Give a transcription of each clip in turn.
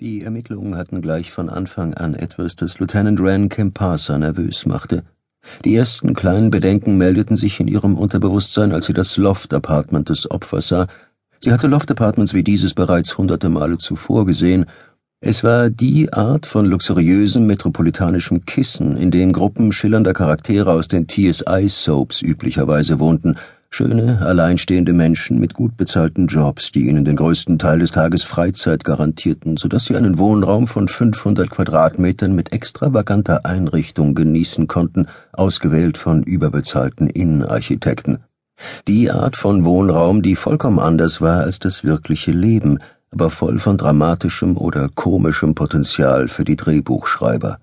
Die Ermittlungen hatten gleich von Anfang an etwas, das Lieutenant Ran Kempasa nervös machte. Die ersten kleinen Bedenken meldeten sich in ihrem Unterbewusstsein, als sie das Loft-Apartment des Opfers sah. Sie hatte Loft-Apartments wie dieses bereits hunderte Male zuvor gesehen. Es war die Art von luxuriösem metropolitanischem Kissen, in dem Gruppen schillernder Charaktere aus den TSI-Soaps üblicherweise wohnten – Schöne, alleinstehende Menschen mit gut bezahlten Jobs, die ihnen den größten Teil des Tages Freizeit garantierten, so dass sie einen Wohnraum von 500 Quadratmetern mit extravaganter Einrichtung genießen konnten, ausgewählt von überbezahlten Innenarchitekten. Die Art von Wohnraum, die vollkommen anders war als das wirkliche Leben, aber voll von dramatischem oder komischem Potenzial für die Drehbuchschreiber.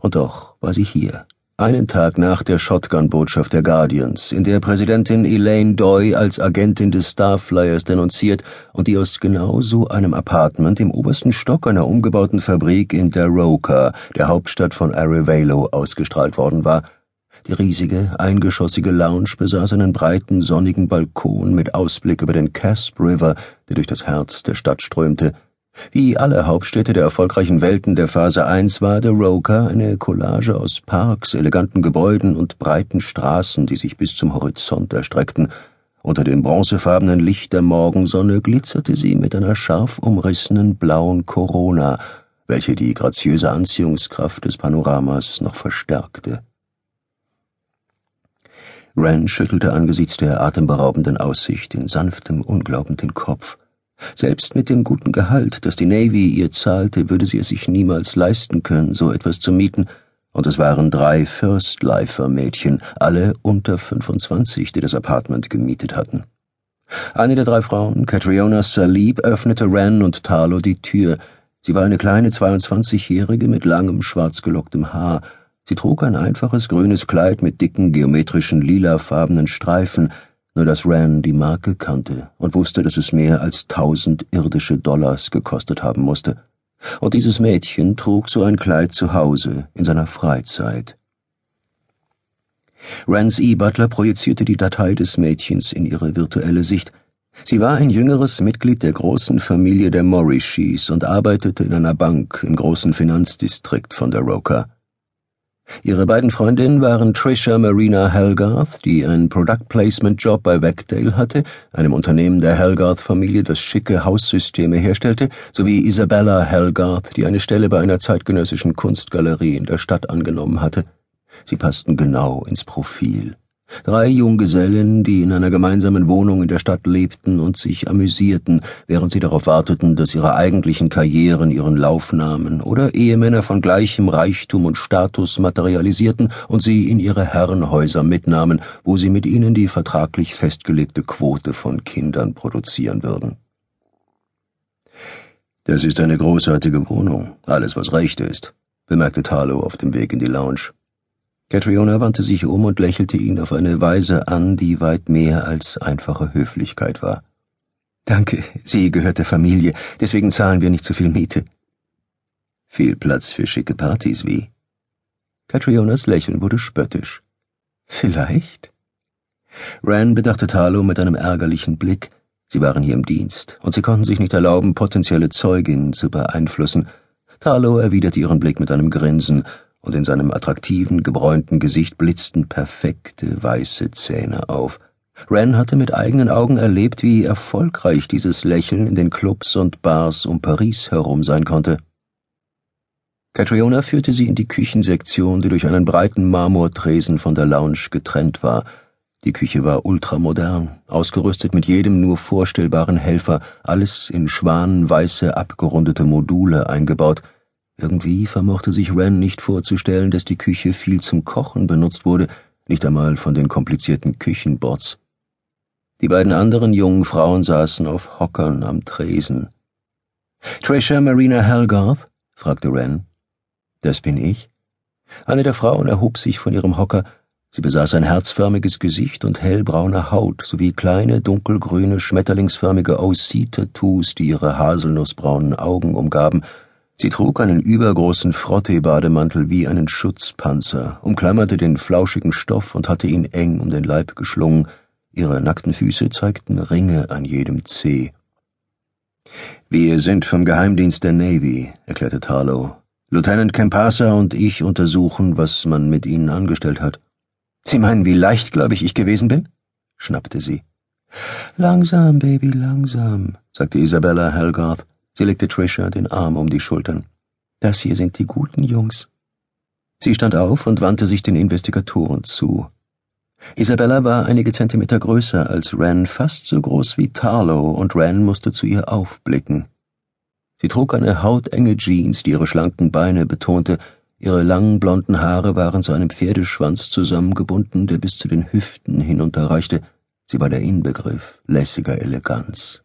Und doch war sie hier einen Tag nach der Shotgun-Botschaft der Guardians, in der Präsidentin Elaine Doy als Agentin des Starflyers denunziert und die aus genau so einem Apartment im obersten Stock einer umgebauten Fabrik in Daroca, der Hauptstadt von Arevalo, ausgestrahlt worden war. Die riesige, eingeschossige Lounge besaß einen breiten, sonnigen Balkon mit Ausblick über den Casp River, der durch das Herz der Stadt strömte, wie alle Hauptstädte der erfolgreichen Welten der Phase 1 war The Roker eine Collage aus Parks, eleganten Gebäuden und breiten Straßen, die sich bis zum Horizont erstreckten. Unter dem bronzefarbenen Licht der Morgensonne glitzerte sie mit einer scharf umrissenen blauen Corona, welche die graziöse Anziehungskraft des Panoramas noch verstärkte. Ren schüttelte angesichts der atemberaubenden Aussicht in sanftem Unglauben den Kopf. Selbst mit dem guten Gehalt, das die Navy ihr zahlte, würde sie es sich niemals leisten können, so etwas zu mieten, und es waren drei First-Lifer-Mädchen, alle unter 25, die das Apartment gemietet hatten. Eine der drei Frauen, Catriona Salib, öffnete Ren und Talo die Tür. Sie war eine kleine 22-Jährige mit langem, schwarzgelocktem Haar. Sie trug ein einfaches grünes Kleid mit dicken, geometrischen lilafarbenen Streifen, nur dass Ran die Marke kannte und wusste, dass es mehr als tausend irdische Dollars gekostet haben musste. Und dieses Mädchen trug so ein Kleid zu Hause in seiner Freizeit. Rance E. Butler projizierte die Datei des Mädchens in ihre virtuelle Sicht. Sie war ein jüngeres Mitglied der großen Familie der Morishis und arbeitete in einer Bank im großen Finanzdistrikt von der Roker. Ihre beiden Freundinnen waren Trisha Marina Helgarth, die einen Product Placement Job bei Wegdale hatte, einem Unternehmen der Helgarth-Familie, das schicke Haussysteme herstellte, sowie Isabella Helgarth, die eine Stelle bei einer zeitgenössischen Kunstgalerie in der Stadt angenommen hatte. Sie passten genau ins Profil. Drei Junggesellen, die in einer gemeinsamen Wohnung in der Stadt lebten und sich amüsierten, während sie darauf warteten, dass ihre eigentlichen Karrieren ihren Lauf nahmen oder Ehemänner von gleichem Reichtum und Status materialisierten und sie in ihre Herrenhäuser mitnahmen, wo sie mit ihnen die vertraglich festgelegte Quote von Kindern produzieren würden. Das ist eine großartige Wohnung, alles was recht ist, bemerkte Talo auf dem Weg in die Lounge. Catriona wandte sich um und lächelte ihn auf eine Weise an, die weit mehr als einfache Höflichkeit war. Danke, sie gehört der Familie, deswegen zahlen wir nicht so viel Miete. Viel Platz für schicke Partys, wie? Catrionas Lächeln wurde spöttisch. Vielleicht? Ran bedachte Talo mit einem ärgerlichen Blick. Sie waren hier im Dienst, und sie konnten sich nicht erlauben, potenzielle Zeuginnen zu beeinflussen. Talo erwiderte ihren Blick mit einem Grinsen, und in seinem attraktiven, gebräunten Gesicht blitzten perfekte weiße Zähne auf. Ren hatte mit eigenen Augen erlebt, wie erfolgreich dieses Lächeln in den Clubs und Bars um Paris herum sein konnte. Catriona führte sie in die Küchensektion, die durch einen breiten Marmortresen von der Lounge getrennt war. Die Küche war ultramodern, ausgerüstet mit jedem nur vorstellbaren Helfer, alles in schwanenweiße abgerundete Module eingebaut – irgendwie vermochte sich Ren nicht vorzustellen, dass die Küche viel zum Kochen benutzt wurde, nicht einmal von den komplizierten Küchenbots. Die beiden anderen jungen Frauen saßen auf Hockern am Tresen. Trisha Marina Helgarth? fragte Ren. Das bin ich. Eine der Frauen erhob sich von ihrem Hocker. Sie besaß ein herzförmiges Gesicht und hellbraune Haut sowie kleine, dunkelgrüne, schmetterlingsförmige OC-Tattoos, die ihre haselnussbraunen Augen umgaben Sie trug einen übergroßen Frottee-Bademantel wie einen Schutzpanzer, umklammerte den flauschigen Stoff und hatte ihn eng um den Leib geschlungen. Ihre nackten Füße zeigten Ringe an jedem Zeh. Wir sind vom Geheimdienst der Navy, erklärte Tarlow. Lieutenant Campasa und ich untersuchen, was man mit Ihnen angestellt hat. Sie meinen, wie leichtgläubig ich gewesen bin? schnappte sie. Langsam, Baby, langsam, sagte Isabella Helgarth. Sie legte Trisha den Arm um die Schultern. Das hier sind die guten Jungs. Sie stand auf und wandte sich den Investigatoren zu. Isabella war einige Zentimeter größer als Ren, fast so groß wie Tarlow, und Ren musste zu ihr aufblicken. Sie trug eine hautenge Jeans, die ihre schlanken Beine betonte, ihre langen blonden Haare waren zu einem Pferdeschwanz zusammengebunden, der bis zu den Hüften hinunterreichte, sie war der Inbegriff lässiger Eleganz.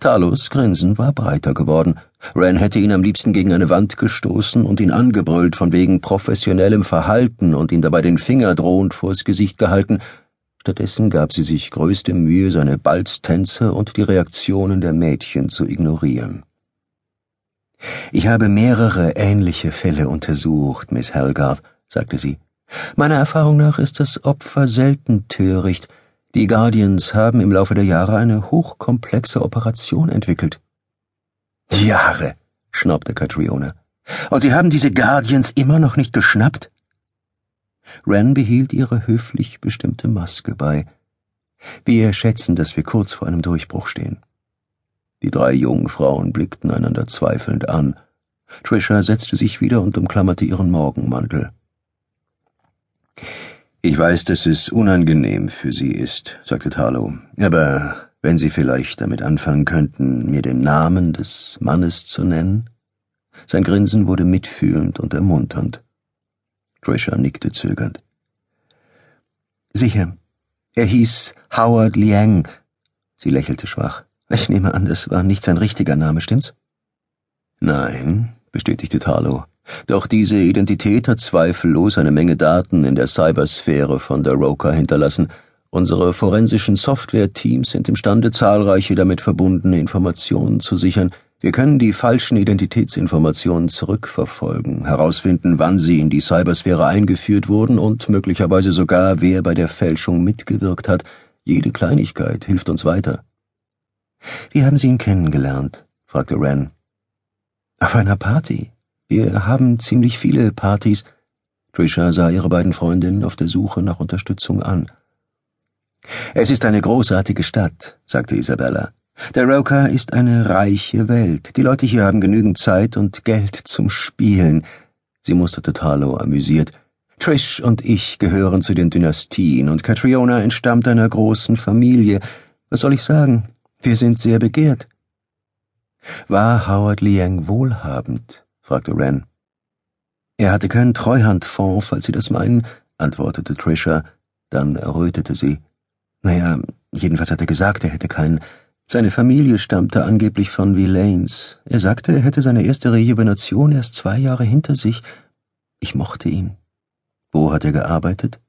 Talos Grinsen war breiter geworden. Ren hätte ihn am liebsten gegen eine Wand gestoßen und ihn angebrüllt von wegen professionellem Verhalten und ihn dabei den Finger drohend vors Gesicht gehalten. Stattdessen gab sie sich größte Mühe, seine Balztänze und die Reaktionen der Mädchen zu ignorieren. Ich habe mehrere ähnliche Fälle untersucht, Miss Helgarth, sagte sie. Meiner Erfahrung nach ist das Opfer selten töricht, die Guardians haben im Laufe der Jahre eine hochkomplexe Operation entwickelt. Jahre, schnaubte Catriona. Und Sie haben diese Guardians immer noch nicht geschnappt? Ren behielt ihre höflich bestimmte Maske bei. Wir schätzen, dass wir kurz vor einem Durchbruch stehen. Die drei jungen Frauen blickten einander zweifelnd an. Trisha setzte sich wieder und umklammerte ihren Morgenmantel. Ich weiß, dass es unangenehm für Sie ist, sagte Tarlow, aber wenn Sie vielleicht damit anfangen könnten, mir den Namen des Mannes zu nennen? Sein Grinsen wurde mitfühlend und ermunternd. Trisha nickte zögernd. Sicher. Er hieß Howard Liang. Sie lächelte schwach. Ich nehme an, das war nicht sein richtiger Name, stimmt's? Nein, bestätigte Tarlow. Doch diese Identität hat zweifellos eine Menge Daten in der Cybersphäre von der Roker hinterlassen. Unsere forensischen Software-Teams sind imstande, zahlreiche damit verbundene Informationen zu sichern. Wir können die falschen Identitätsinformationen zurückverfolgen, herausfinden, wann sie in die Cybersphäre eingeführt wurden und möglicherweise sogar, wer bei der Fälschung mitgewirkt hat. Jede Kleinigkeit hilft uns weiter. Wie haben Sie ihn kennengelernt? fragte Ren. Auf einer Party, wir haben ziemlich viele Partys. Trisha sah ihre beiden Freundinnen auf der Suche nach Unterstützung an. Es ist eine großartige Stadt, sagte Isabella. Der Roker ist eine reiche Welt. Die Leute hier haben genügend Zeit und Geld zum Spielen. Sie musterte Tarlow amüsiert. Trish und ich gehören zu den Dynastien und Catriona entstammt einer großen Familie. Was soll ich sagen? Wir sind sehr begehrt. War Howard Liang wohlhabend? Fragte Ren. Er hatte keinen Treuhandfonds, falls Sie das meinen, antwortete Trisha, dann errötete sie. Naja, jedenfalls hat er gesagt, er hätte keinen. Seine Familie stammte angeblich von Villains. Er sagte, er hätte seine erste Rejuvenation erst zwei Jahre hinter sich. Ich mochte ihn. Wo hat er gearbeitet?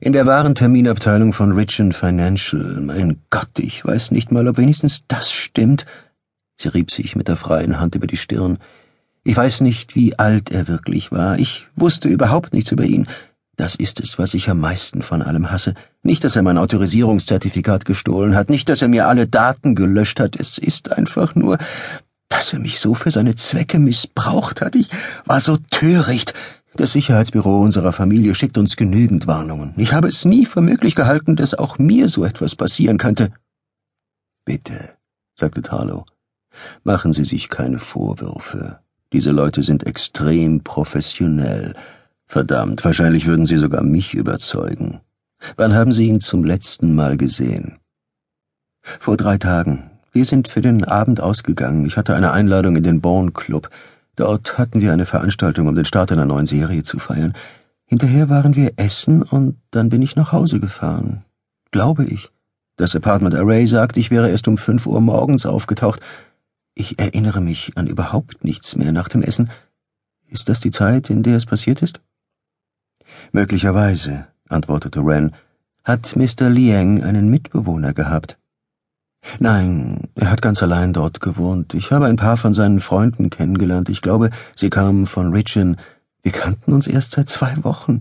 In der Warenterminabteilung von Rich Financial. Mein Gott, ich weiß nicht mal, ob wenigstens das stimmt. Sie rieb sich mit der freien Hand über die Stirn. Ich weiß nicht, wie alt er wirklich war. Ich wusste überhaupt nichts über ihn. Das ist es, was ich am meisten von allem hasse. Nicht, dass er mein Autorisierungszertifikat gestohlen hat, nicht, dass er mir alle Daten gelöscht hat. Es ist einfach nur, dass er mich so für seine Zwecke missbraucht hat. Ich war so töricht. Das Sicherheitsbüro unserer Familie schickt uns genügend Warnungen. Ich habe es nie für möglich gehalten, dass auch mir so etwas passieren könnte. Bitte, sagte Tarlow, machen Sie sich keine Vorwürfe. Diese Leute sind extrem professionell. Verdammt, wahrscheinlich würden sie sogar mich überzeugen. Wann haben Sie ihn zum letzten Mal gesehen? Vor drei Tagen. Wir sind für den Abend ausgegangen. Ich hatte eine Einladung in den Born Club. Dort hatten wir eine Veranstaltung, um den Start einer neuen Serie zu feiern. Hinterher waren wir essen und dann bin ich nach Hause gefahren. Glaube ich. Das Apartment Array sagt, ich wäre erst um fünf Uhr morgens aufgetaucht. Ich erinnere mich an überhaupt nichts mehr nach dem Essen. Ist das die Zeit, in der es passiert ist? Möglicherweise, antwortete Ren. Hat Mr. Liang einen Mitbewohner gehabt? Nein, er hat ganz allein dort gewohnt. Ich habe ein paar von seinen Freunden kennengelernt. Ich glaube, sie kamen von Richin. Wir kannten uns erst seit zwei Wochen.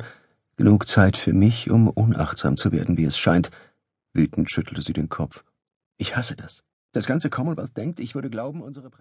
Genug Zeit für mich, um unachtsam zu werden, wie es scheint. Wütend schüttelte sie den Kopf. Ich hasse das. Das ganze Commonwealth denkt, ich würde glauben, unsere